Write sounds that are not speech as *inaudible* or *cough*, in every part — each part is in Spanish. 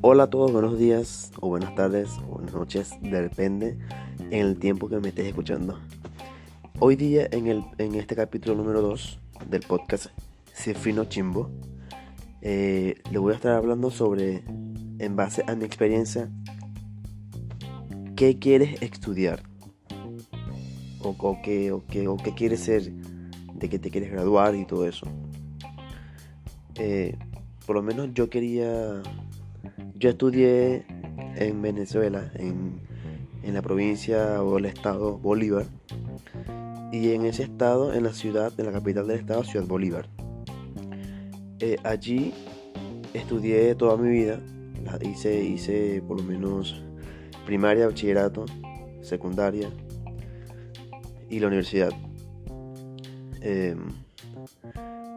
Hola a todos, buenos días o buenas tardes o buenas noches, depende en el tiempo que me estés escuchando. Hoy día en, el, en este capítulo número 2 del podcast Cifrino Chimbo, eh, le voy a estar hablando sobre, en base a mi experiencia, qué quieres estudiar o, qué, o, qué, o qué quieres ser, de qué te quieres graduar y todo eso. Eh, por lo menos yo quería yo estudié en Venezuela, en, la provincia o el estado Bolívar. Y en ese estado, en la ciudad, en la capital del estado, Ciudad Bolívar. Eh, allí estudié toda mi vida. Hice, hice por lo menos primaria, bachillerato, secundaria y la universidad. Em,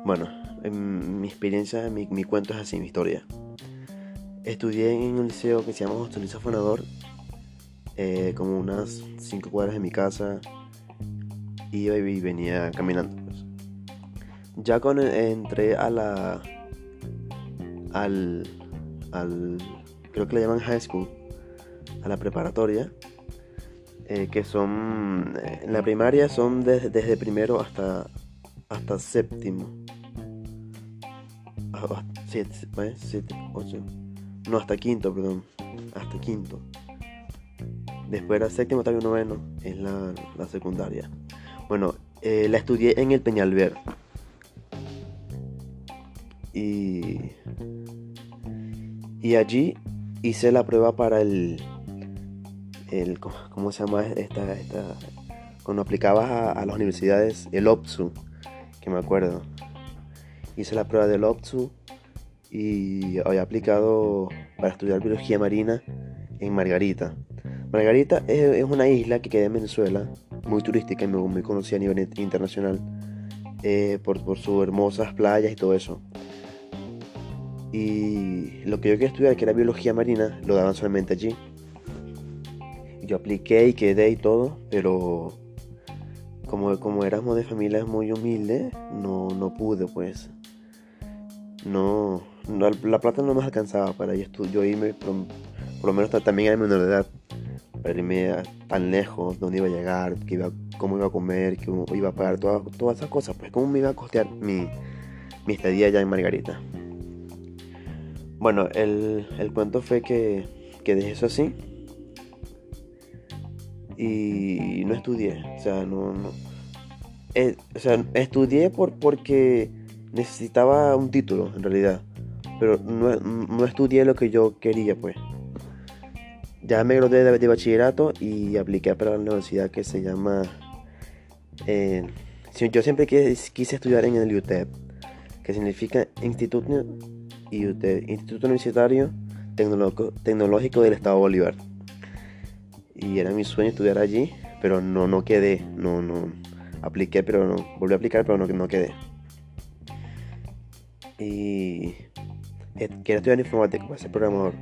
bueno, en mi experiencia, mi, mi cuento es así, mi historia. Estudié en un liceo que se llama José Luis Afonador, eh, como unas 5 cuadras de mi casa. Iba y venía caminando. Pues. Ya cuando entré a la. Al, al. Creo que le llaman high school. A la preparatoria. Eh, que son. Eh, en la primaria son desde primero hasta. Hasta séptimo. 7, 7, 8. No, hasta quinto, perdón. Hasta quinto. Después era séptimo, octavo y noveno. Es la, la secundaria. Bueno, eh, la estudié en el Peñalver. Y, y allí hice la prueba para el, el ¿cómo se llama esta, esta cuando aplicabas a, las universidades el OPSU, que me acuerdo. Hice la prueba del OPSU y había aplicado para estudiar biología marina en Margarita. Margarita es, una isla que queda en Venezuela, muy turística y muy, conocida a nivel internacional eh, por, por sus hermosas playas y todo eso. Y lo que yo quería estudiar, que era biología marina, lo daban solamente allí. Yo apliqué y quedé y todo, pero como, como éramos de familias muy humildes, no, no pude pues. No, la plata no me alcanzaba para yo irme, por, lo menos también era menor de edad, para irme tan lejos, dónde iba a llegar, que iba, cómo iba a comer, que iba a pagar, todas, todas esas cosas, pues cómo me iba a costear mi, mi estadía allá en Margarita. Bueno, el, el cuento fue que, que dejé eso así y no estudié, o sea, no, no eh, o sea, estudié por, porque necesitaba un título en realidad pero no, estudié lo que yo quería, pues. Ya me gradué de, bachillerato y apliqué para la universidad que se llama... Eh, yo siempre quise, estudiar en el UTEP, que significa Instituto, Instituto Universitario Tecnológico, del Estado Bolívar. Y era mi sueño estudiar allí, pero no, no quedé, no, no, apliqué, pero no, volví a aplicar, pero no, no quedé. Y eh, quería estudiar informática para ser programador.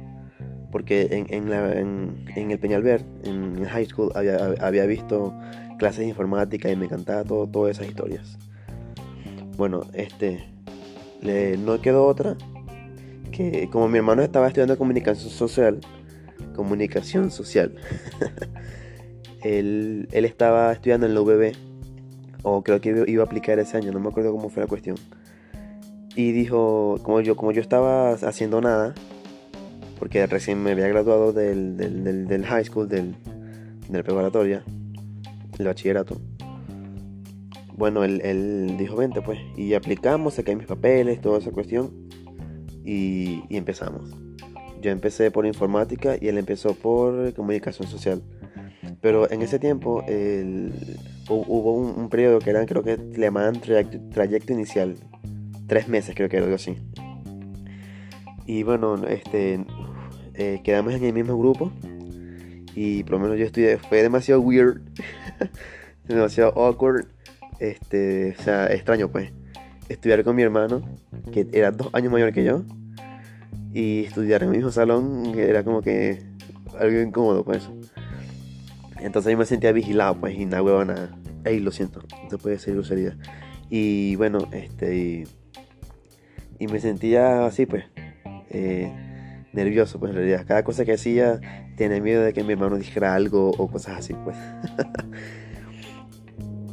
Porque en, en, el Peñalver, en, high school, había, había, visto clases de informática y me encantaba todo, todas esas historias. Bueno, este, no quedó otra que como mi hermano estaba estudiando comunicación social, comunicación social, *laughs* él, él estaba estudiando en la UBB, o creo que iba a aplicar ese año, no me acuerdo cómo fue la cuestión y dijo, como yo, como yo estaba haciendo nada, porque recién me había graduado del, del, high school, del, del preparatoria, del bachillerato. Bueno, él, dijo, vente pues, y aplicamos, saqué mis papeles, toda esa cuestión, y, y empezamos. Yo empecé por informática y él empezó por comunicación social. Pero en ese tiempo hubo un, periodo que eran, creo que le llamaban trayecto inicial, tres meses creo que era algo así. Y bueno, este, eh, quedamos en el mismo grupo y por lo menos yo estudié, fue demasiado weird, *laughs* demasiado awkward, este, o sea, extraño pues, estudiar con mi hermano, que era dos años mayor que yo, y estudiar en el mismo salón era como que algo incómodo, pues. Entonces yo me sentía vigilado, pues, y nada, huevona. Ey, lo siento, no puede ser grosería. Y bueno, este. Y, me sentía así, pues. Eh, nervioso, pues en realidad. Cada cosa que hacía tenía miedo de que mi hermano dijera algo o cosas así, pues. *laughs*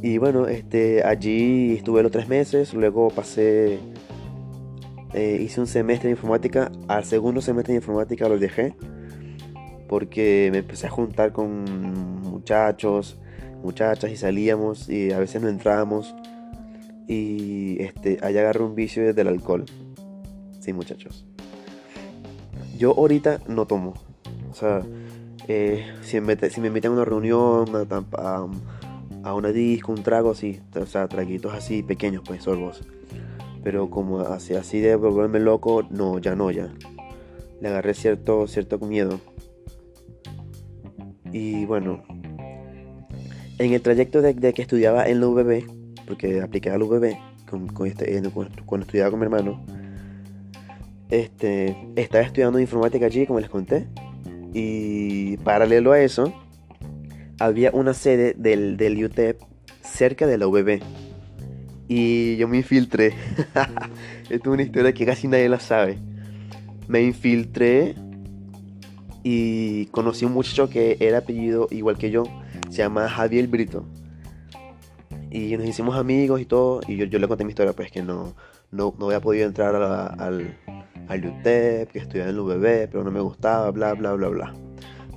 y bueno, este, allí estuve los tres meses, luego pasé, eh, hice un semestre de informática, al segundo semestre de informática lo dejé porque me empecé a juntar con muchachos, muchachas y salíamos y a veces no entrábamos y este, allá agarré un vicio desde el alcohol. Sí, muchachos. Yo ahorita no tomo. O sea, eh, si, me, si me invitan a una reunión, a, una disco, un trago así, o sea, traguitos así pequeños, pues sorbos. Pero como así, así de volverme loco, no, ya no, ya. Le agarré cierto, cierto miedo. Y bueno, en el trayecto de, que estudiaba en la UBB, porque apliqué a la UBB este, cuando estudiaba con mi hermano, este, estaba estudiando informática allí, como les conté. Y paralelo a eso, había una sede del, del UTEP cerca de la UBB. Y yo me infiltré. *laughs* Esto es una historia que casi nadie la sabe. Me infiltré y conocí a un muchacho que era apellido igual que yo. Se llama Javier Brito. Y nos hicimos amigos y todo. Y yo, yo le conté mi historia, pues que no, no, no había podido entrar al, al UTEP, que estudiaba en el UBB, pero no me gustaba, bla, bla, bla, bla.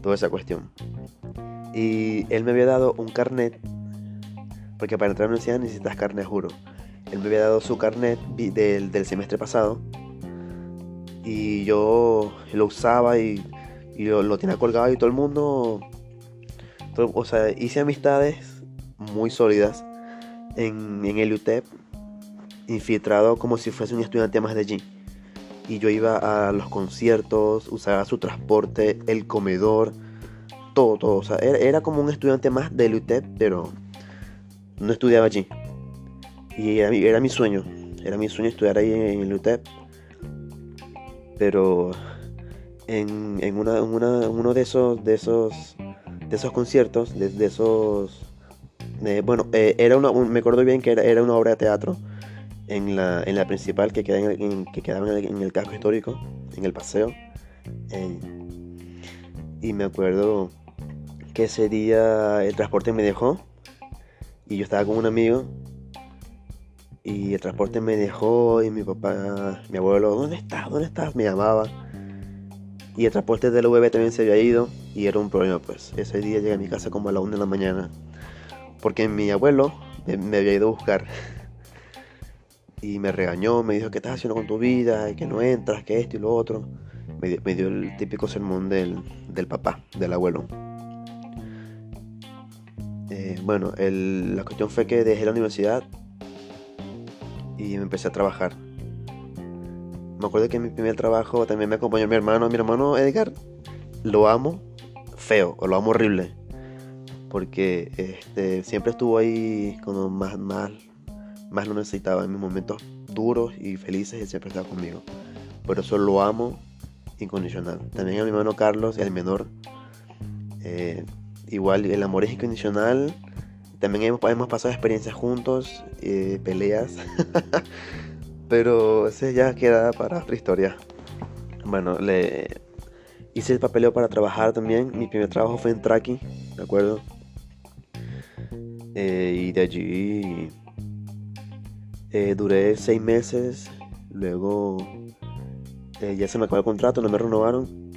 Toda esa cuestión. Y él me había dado un carnet, porque para entrar a la universidad necesitas carnet, juro. Él me había dado su carnet del, del semestre pasado y yo lo usaba y, y lo, tenía colgado y todo el mundo, o sea, hice amistades muy sólidas en, en el UTEP, infiltrado como si fuese un estudiante más de allí y yo iba a los conciertos, usaba su transporte, el comedor, todo, todo. O sea, era, como un estudiante más del UTEP, pero no estudiaba allí. Y era, mi sueño, era mi sueño estudiar ahí en el UTEP. Pero en, en, una, uno de esos, de esos, de esos conciertos, de, esos, bueno, eh, era una, me acuerdo bien que era, era una obra de teatro en la, en la principal que, queda en, que quedaba en el, casco histórico, en el paseo. Y me acuerdo que ese día el transporte me dejó y yo estaba con un amigo y el transporte me dejó y mi papá, mi abuelo, ¿dónde estás? ¿Dónde estás? Me llamaba. Y el transporte del UV también se había ido y era un problema pues. Ese día llegué a mi casa como a la 1 de la mañana porque mi abuelo me había ido a buscar *laughs* y me regañó, me dijo, ¿qué estás haciendo con tu vida? Que no entras, que esto y lo otro. Me, dio el típico sermón del, del papá, del abuelo. Eh, bueno, la cuestión fue que dejé la universidad y me empecé a trabajar. Me acuerdo que en mi primer trabajo también me acompañó mi hermano. Mi hermano Edgar lo amo feo, o lo amo horrible. Porque este, siempre estuvo ahí cuando más, más más lo necesitaba en mis momentos duros y felices, él siempre estaba conmigo. Por eso lo amo incondicional. También a mi hermano Carlos, el menor. Eh, igual el amor es incondicional. También hemos, hemos pasado experiencias juntos, eh, peleas. *laughs* Pero ese ya queda para otra historia. Bueno, le hice el papeleo para trabajar también. Mi primer trabajo fue en Traki, ¿de acuerdo? Eh, y de allí eh, duré seis meses, luego eh, ya se me acabó el contrato, no me renovaron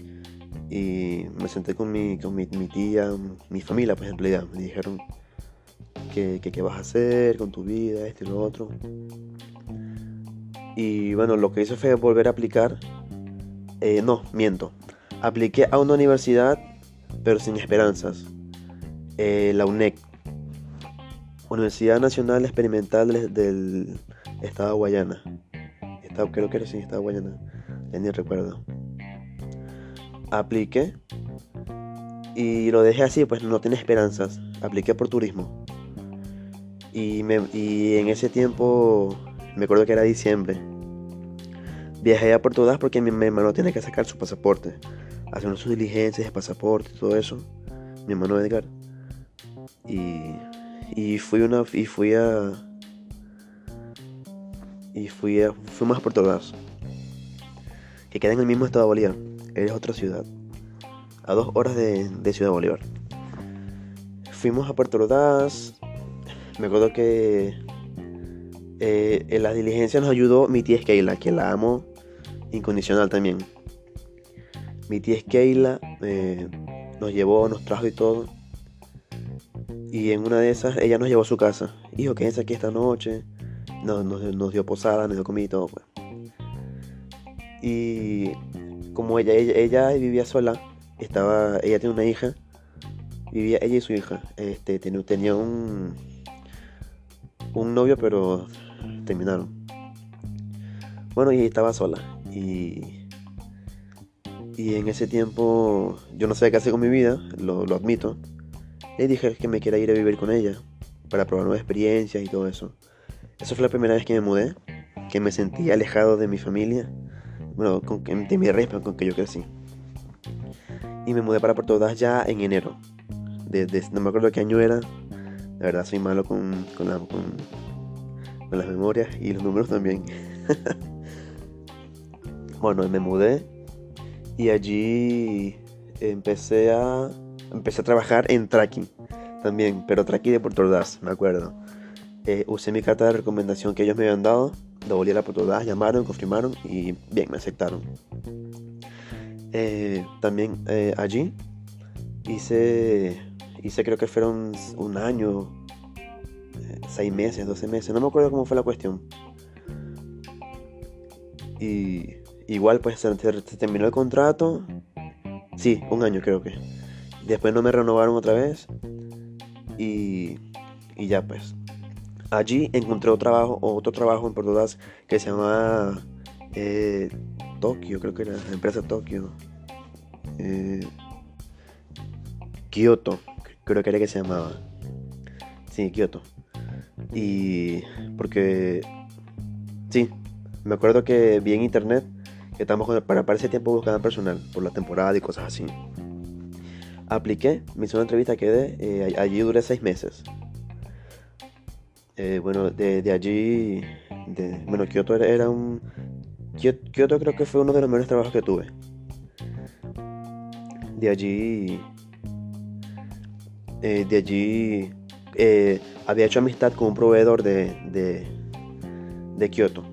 y me senté con mi, con mi, tía, mi familia, pues en realidad, me dijeron que, qué vas a hacer con tu vida, esto y lo otro. Y bueno, lo que hice fue volver a aplicar. Eh, no, miento. Apliqué a una universidad, pero sin esperanzas. la UNEC, Universidad Nacional Experimental del Estado de Guayana. creo que era sí, Estado de Guayana. Ya ni recuerdo. Apliqué y lo dejé así, pues no tiene esperanzas. Apliqué por turismo. Y, me, y en ese tiempo, me acuerdo que era diciembre. viajé a Puerto Ordaz porque mi, hermano tiene que sacar su pasaporte, haciendo sus diligencias pasaporte y todo eso. Mi hermano Edgar. Y, y fui una y fui a y fui a fuimos a Puerto Ordaz, que queda en el mismo estado de Bolívar. Es otra ciudad, a dos horas de, de Ciudad Bolívar. Fuimos a Puerto Ordaz. Me acuerdo que eh, en las diligencias nos ayudó mi tía Keila, que la amo incondicional también. Mi tía Keila eh, nos llevó, nos trajo y todo. Y en una de esas, ella nos llevó a su casa. Hijo, quédense aquí esta noche. Nos, nos dio posada, nos dio comida y todo. Pues. Y como ella, ella, ella vivía sola, estaba, ella tiene una hija, vivía ella y su hija. Este, tenía, tenía un, un novio, pero terminaron. Bueno, y estaba sola. Y, y en ese tiempo yo no sabía qué hacer con mi vida, lo, lo admito. Le dije que me quería ir a vivir con ella para probar nuevas experiencias y todo eso. Esa fue la primera vez que me mudé, que me sentí alejado de mi familia, bueno, con, de mi con que yo crecí. Y me mudé para Puerto Ordaz ya en enero. Desde, no me acuerdo qué año era. La verdad soy malo con, con, la, con, con las memorias y los números también. *laughs* bueno, me mudé y allí empecé a empecé a trabajar en tracking también, pero tracking de Puerto Ordaz, me acuerdo. Eh, usé mi carta de recomendación que ellos me habían dado, devolví la Ordaz, llamaron, confirmaron y bien, me aceptaron. Eh, también eh, allí hice, hice creo que fueron un año, eh, seis meses, doce meses, no me acuerdo cómo fue la cuestión. Y igual pues se, se terminó el contrato, sí, un año creo que. Después no me renovaron otra vez y, y ya pues. Allí encontré otro trabajo, otro trabajo en Puerto que se llama eh, Tokio, creo que era la empresa Tokio. Eh, Kyoto, creo que era que se llamaba. Sí, Kyoto. Y porque, sí, me acuerdo que vi en internet que estamos para, para ese tiempo buscando personal por la temporada y cosas así. Apliqué, me hice una entrevista, quedé, eh, allí duré seis meses. Eh, bueno, de, de allí, de, bueno, Kyoto era, un... Kyoto creo que fue uno de los mejores trabajos que tuve. De allí, eh, de allí eh, había hecho amistad con un proveedor de, de, de Kyoto.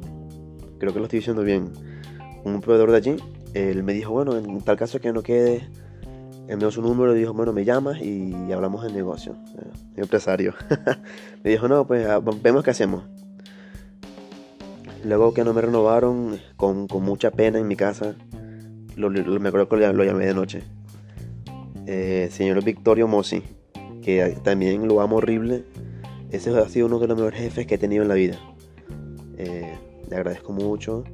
Creo que lo estoy diciendo bien. Un proveedor de allí. Él me dijo, bueno, en tal caso que no quede envió su número y dijo, bueno, me llamas y hablamos del negocio. Eh, empresario. *laughs* me dijo, no, pues ah, vemos qué hacemos. Luego que no me renovaron, con, mucha pena en mi casa, lo, me acuerdo que lo, llamé de noche. Eh, señor Victorio Mossi, que también lo amo horrible. Ese ha sido uno de los mejores jefes que he tenido en la vida. Eh, le agradezco mucho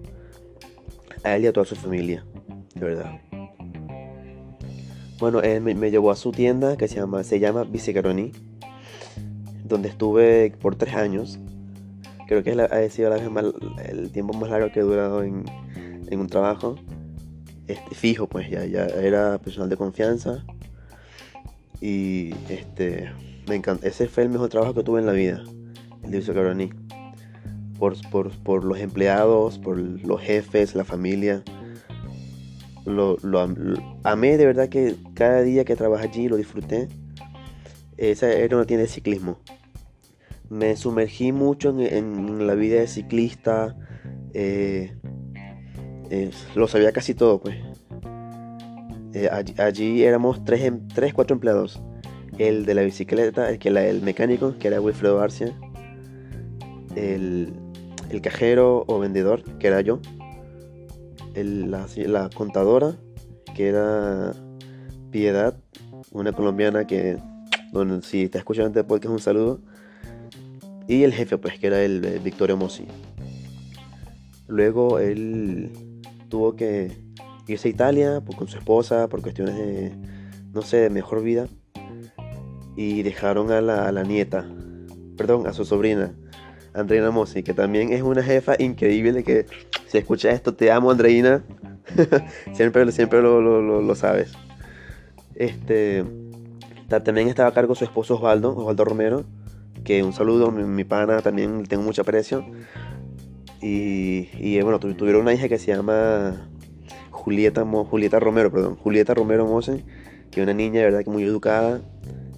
a él y a toda su familia, de verdad. Bueno, él me, me, llevó a su tienda que se llama, se llama Bicecaroni, donde estuve por tres años. Creo que ha sido la vez más, el tiempo más largo que he durado en, un trabajo. Este, fijo, pues ya, ya era personal de confianza. Y este, me encanta. Ese fue el mejor trabajo que tuve en la vida, el de Bicecaroni. Por, por, por los empleados, por los jefes, la familia lo, amé de verdad que cada día que trabajé allí lo disfruté. Esa era una tienda de ciclismo. Me sumergí mucho en, la vida de ciclista. Eh, eh, lo sabía casi todo, pues. Eh, allí, éramos tres, em, tres, cuatro empleados. El de la bicicleta, el, que el mecánico, que era Wilfredo García. El, el cajero o vendedor, que era yo la, contadora, que era Piedad, una colombiana que, bueno, si está escuchando este podcast, un saludo. Y el jefe, pues, que era el, el Victorio Mossi. Luego él tuvo que irse a Italia pues, con su esposa por cuestiones de, no sé, mejor vida. Y dejaron a la, a la nieta, perdón, a su sobrina, Andreina Mossi, que también es una jefa increíble que si escuchas esto, te amo, Andreina. *laughs* siempre siempre lo, lo, lo, sabes. Este, también estaba a cargo su esposo Osvaldo, Osvaldo Romero, que un saludo, mi, pana también tengo mucha aprecio. Y, y bueno, tuvieron una hija que se llama Julieta, Julieta Romero, perdón, Julieta Romero Mosen, que es una niña de verdad que muy educada.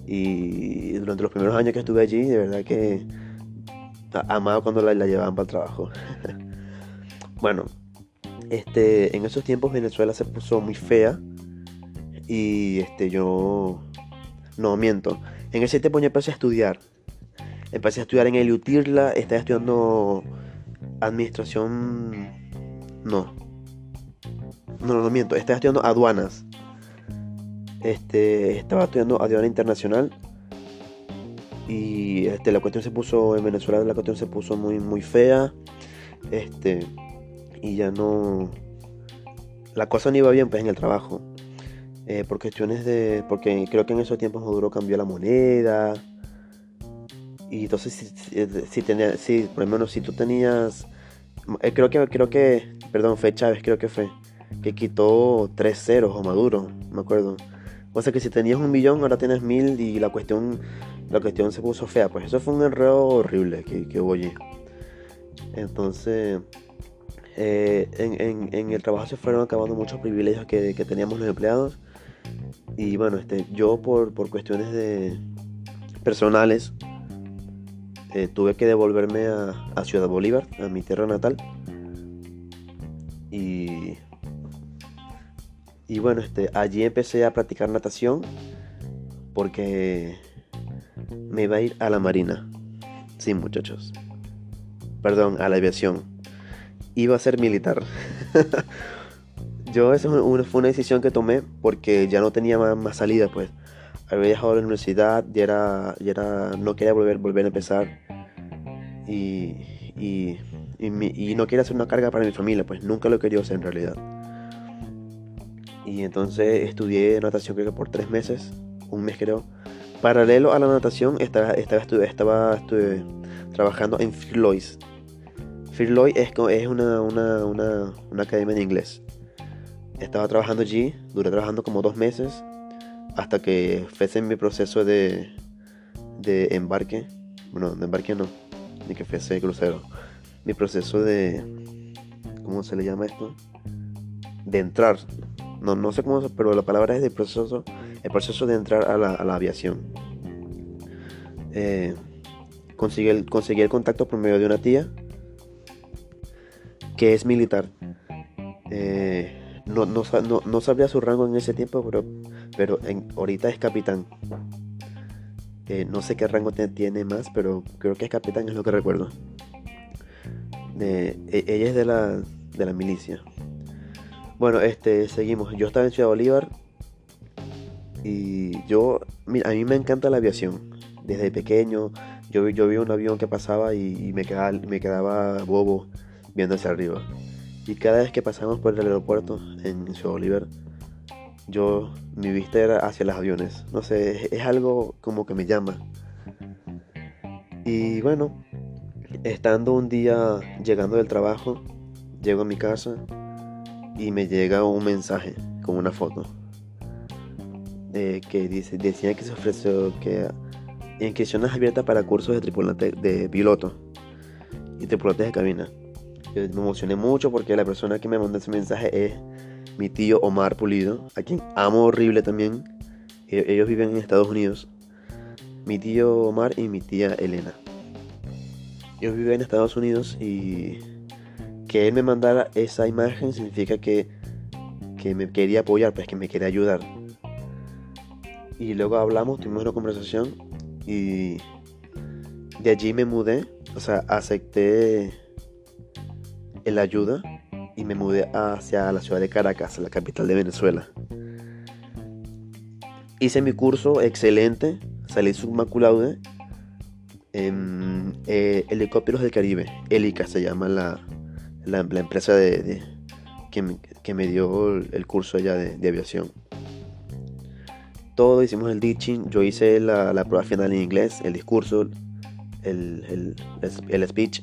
Y durante los primeros años que estuve allí, de verdad que amaba cuando la, la llevaban para el trabajo. *laughs* bueno, este, en esos tiempos Venezuela se puso muy fea y este, yo no miento. En ese tiempo yo empecé a estudiar. Empecé a estudiar en el UTIRLA, estaba estudiando administración. No. No, no, miento. Estaba estudiando aduanas. Este, estaba estudiando aduana internacional. Y este, la cuestión se puso en Venezuela, la cuestión se puso muy, muy fea. Este, y ya no. La cosa no iba bien pues en el trabajo. Eh, por cuestiones de. Porque creo que en esos tiempos Maduro cambió la moneda. Y entonces si, si, tenía, si por lo menos si tú tenías. Eh, creo que, creo que. Perdón, fue Chávez, creo que fue. Que quitó tres ceros o Maduro, me acuerdo. O sea que si tenías un millón, ahora tienes mil y la cuestión, la cuestión se puso fea. Pues eso fue un error horrible que, que hubo allí. Entonces, eh, en, el trabajo se fueron acabando muchos privilegios que, teníamos los empleados. Y bueno, este, yo por, cuestiones de personales eh, tuve que devolverme a, Ciudad Bolívar, a mi tierra natal. Y, y bueno, este, allí empecé a practicar natación porque me iba a ir a la marina. Sí, muchachos. Perdón, a la aviación iba a ser militar. *laughs* Yo esa fue una decisión que tomé porque ya no tenía más, salida, pues. Había dejado la universidad, y era, ya era, no quería volver, volver a empezar. Y, y, y, no quería hacer una carga para mi familia, pues nunca lo quería hacer en realidad. Y entonces estudié natación creo que por tres meses, un mes creo. Paralelo a la natación estaba, estaba, estaba, trabajando en Floyd Firloy es, es una, una, academia de inglés. Estaba trabajando allí, duré trabajando como dos meses, hasta que fuese mi proceso de, de embarque. Bueno, de embarque no, ni que fuese crucero. Mi proceso de. ¿Cómo se le llama esto? De entrar. No, no sé cómo, pero la palabra es de proceso. El proceso de entrar a la, aviación. Eh, conseguí, el, conseguí el contacto por medio de una tía que es militar. Eh, no, no, sabría su rango en ese tiempo, pero, pero en, ahorita es capitán. Eh, no sé qué rango tiene más, pero creo que es capitán, es lo que recuerdo. E, ella es de la, de la milicia. Bueno, este, seguimos. Yo estaba en Ciudad Bolívar y yo, a mí me encanta la aviación. Desde pequeño, yo, yo vi un avión que pasaba y, me, quedaba, me quedaba bobo viendo hacia arriba. Y cada vez que pasamos por el aeropuerto en Ciudad Bolívar, yo, mi vista era hacia los aviones. No sé, es, algo como que me llama. Y bueno, estando un día llegando del trabajo, llego a mi casa y me llega un mensaje con una foto. que dice, decía que se ofreció que inscripciones abiertas para cursos de tripulante de piloto y tripulantes de cabina me emocioné mucho porque la persona que me mandó ese mensaje es mi tío Omar Pulido, a quien amo horrible también. E-, ellos viven en Estados Unidos. Mi tío Omar y mi tía Elena. Ellos viven en Estados Unidos y que él me mandara esa imagen significa que, que me quería apoyar, pues que me quería ayudar. Y luego hablamos, tuvimos una conversación y de allí me mudé, o sea, acepté la ayuda y me mudé hacia la ciudad de Caracas, la capital de Venezuela. Hice mi curso excelente, salí summa en eh, Helicópteros del Caribe, Helica se llama la, la, empresa de, que, me, que, me, dio el curso allá de, aviación. Todo hicimos el teaching, yo hice la, la, prueba final en inglés, el discurso, el, el, el speech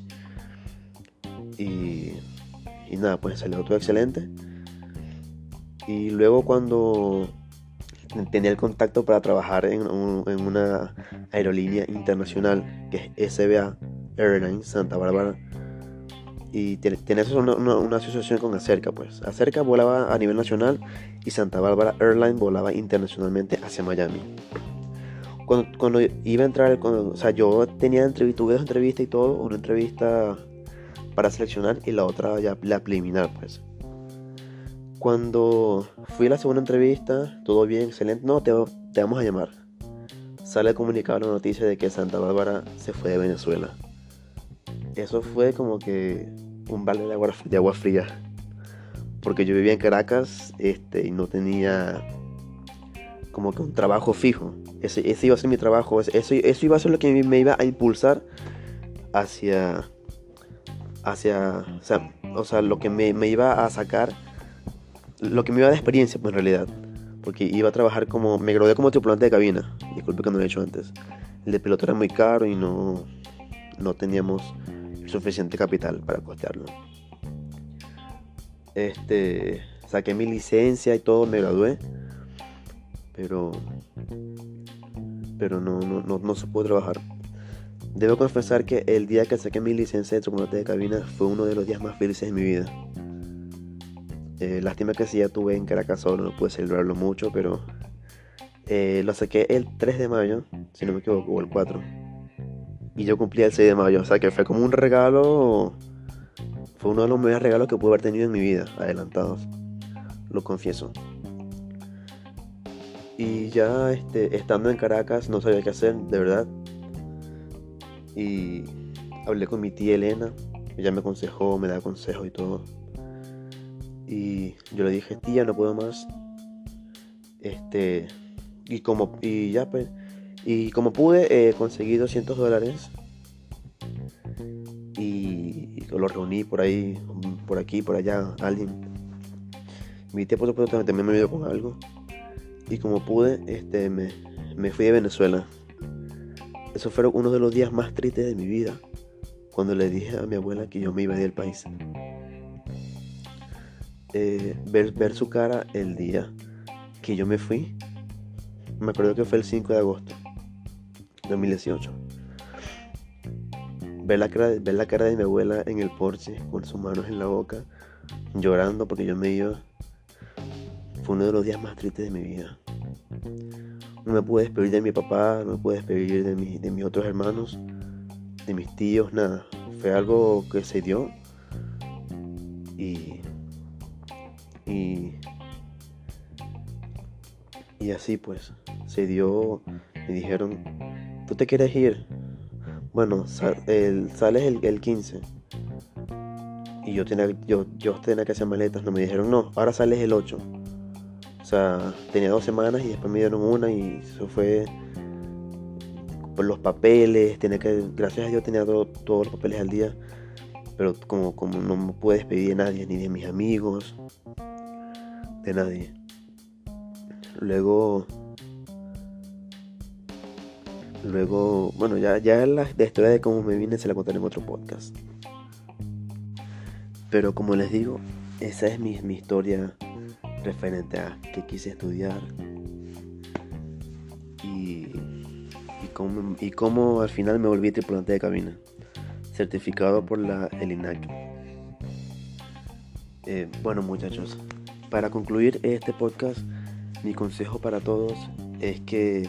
y nada, pues salió todo excelente. Y luego cuando tenía el contacto para trabajar en, una aerolínea internacional que es SBA Airlines Santa Bárbara. Y tiene, una, una, asociación con Acerca, pues. Acerca volaba a nivel nacional y Santa Bárbara Airlines volaba internacionalmente hacia Miami. Cuando, iba a entrar, o sea, yo tenía entrevista, tuve dos entrevistas y todo, una entrevista para seleccionar y la otra ya la preliminar, pues. Cuando fui a la segunda entrevista, todo bien, excelente. No, te, te vamos a llamar. Sale comunicado la noticia de que Santa Bárbara se fue de Venezuela. Eso fue como que un balde de agua, de agua fría. Porque yo vivía en Caracas este, y no tenía como que un trabajo fijo. Ese, iba a ser mi trabajo. Eso, eso iba a ser lo que me iba a impulsar hacia. Hacia. O sea, o sea lo que me, me iba a sacar lo que me iba de experiencia, pues en realidad. Porque iba a trabajar como. Me gradué como tripulante de cabina. Disculpe que no lo he hecho antes. El de piloto era muy caro y no. No teníamos suficiente capital para costearlo. Este. Saqué mi licencia y todo, me gradué. Pero. Pero no, no, no, no se pudo trabajar. Debo confesar que el día que saqué mi licencia de tripulante de cabina fue uno de los días más felices de mi vida. Eh, lástima que si ya tuve en Caracas solo, no pude celebrarlo mucho, pero eh, lo saqué el 3 de mayo, si no me equivoco, o el 4. Y yo cumplí el 6 de mayo, o sea que fue como un regalo, fue uno de los mejores regalos que pude haber tenido en mi vida, adelantados, lo confieso. Y ya este, estando en Caracas no sabía qué hacer, de verdad. Y hablé con mi tía Elena, ella me aconsejó, me da consejos y todo. Y yo le dije, tía, no puedo más. Este, y como, y ya pues, y como pude, eh, conseguí 200 dólares. Y, lo reuní por ahí, por aquí, por allá, alguien. Mi tía, por supuesto, también me ayudó con algo. Y como pude, este, me, me fui de Venezuela. Eso fueron uno de los días más tristes de mi vida. Cuando le dije a mi abuela que yo me iba del país. Eh, ver, ver su cara el día que yo me fui. Me acuerdo que fue el 5 de agosto de 2018. Ver la, cara, ver la cara de mi abuela en el porche con sus manos en la boca, llorando porque yo me iba. Fue uno de los días más tristes de mi vida. No me pude despedir de mi papá, no me pude despedir de, mi, de mis otros hermanos, de mis tíos, nada. Fue algo que se dio y y, y así pues, se dio, me dijeron, ¿tú te quieres ir? Bueno, el, sales el, el 15. Y yo tenía, yo, yo tenía que hacer maletas, no me dijeron, no, ahora sales el 8. O sea, tenía dos semanas y después me dieron una y eso fue por los papeles, tenía que, gracias a Dios tenía todos los papeles al día, pero como, como no me pude despedir de nadie, ni de mis amigos, de nadie. Luego, luego, bueno, ya, ya la, historia de cómo me vine se la contaré en otro podcast. Pero como les digo, esa es mi, mi historia referente a que quise estudiar y, y, cómo, y cómo al final me volví tripulante de cabina, certificado por la ELINAC. Eh, bueno muchachos, para concluir este podcast, mi consejo para todos es que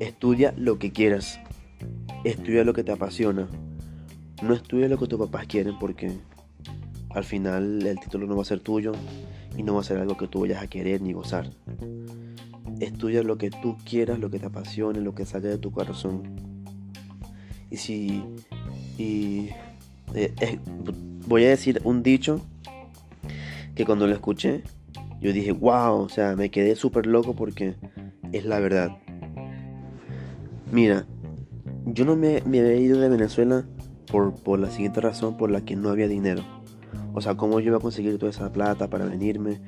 estudia lo que quieras, estudia lo que te apasiona, no estudia lo que tus papás quieren porque al final el título no va a ser tuyo y no va a ser algo que tú vayas a querer ni gozar. Estudia lo que tú quieras, lo que te apasione, lo que salga de tu corazón. Y si... Y, eh, voy a decir un dicho que cuando lo escuché, yo dije, wow, o sea, me quedé súper loco porque es la verdad. Mira, yo no me, me había ido de Venezuela por, por, la siguiente razón por la que no había dinero. O sea, cómo yo iba a conseguir toda esa plata para venirme.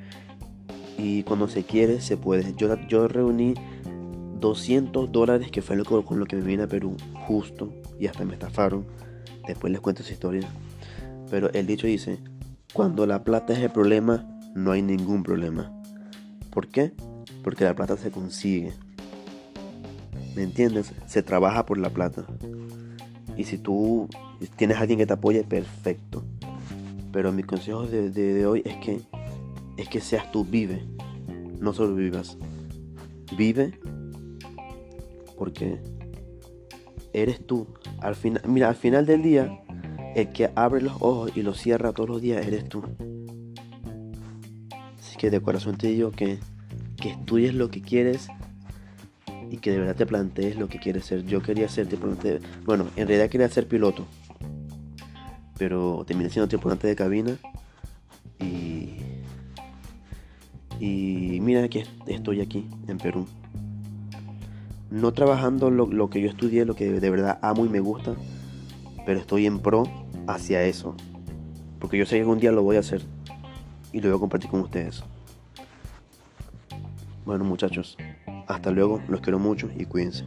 Y cuando se quiere, se puede. Yo, yo reuní 200 dólares, que fue lo, con lo que me vine a Perú, justo. Y hasta me estafaron. Después les cuento esa historia. Pero el dicho dice, Cuando la plata es el problema, no hay ningún problema. ¿Por qué? Porque la plata se consigue. ¿Me entiendes? Se trabaja por la plata. Y si tú tienes a alguien que te apoye, perfecto. Pero mi consejo de, hoy es que es que seas tú, vive. No solo vivas. Vive porque eres tú. Al final, mira, al final del día, el que abre los ojos y los cierra todos los días eres tú. Así que de corazón te digo que, que estudies lo que quieres y que de verdad te plantees lo que quieres ser. Yo quería ser tripulante, bueno, en realidad quería ser piloto, pero terminé siendo tripulante de cabina y y mira que estoy aquí en Perú. No trabajando lo, lo que yo estudié, lo que de verdad amo y me gusta, pero estoy en pro hacia eso. Porque yo sé que algún día lo voy a hacer y lo voy a compartir con ustedes. Bueno muchachos, hasta luego, los quiero mucho y cuídense.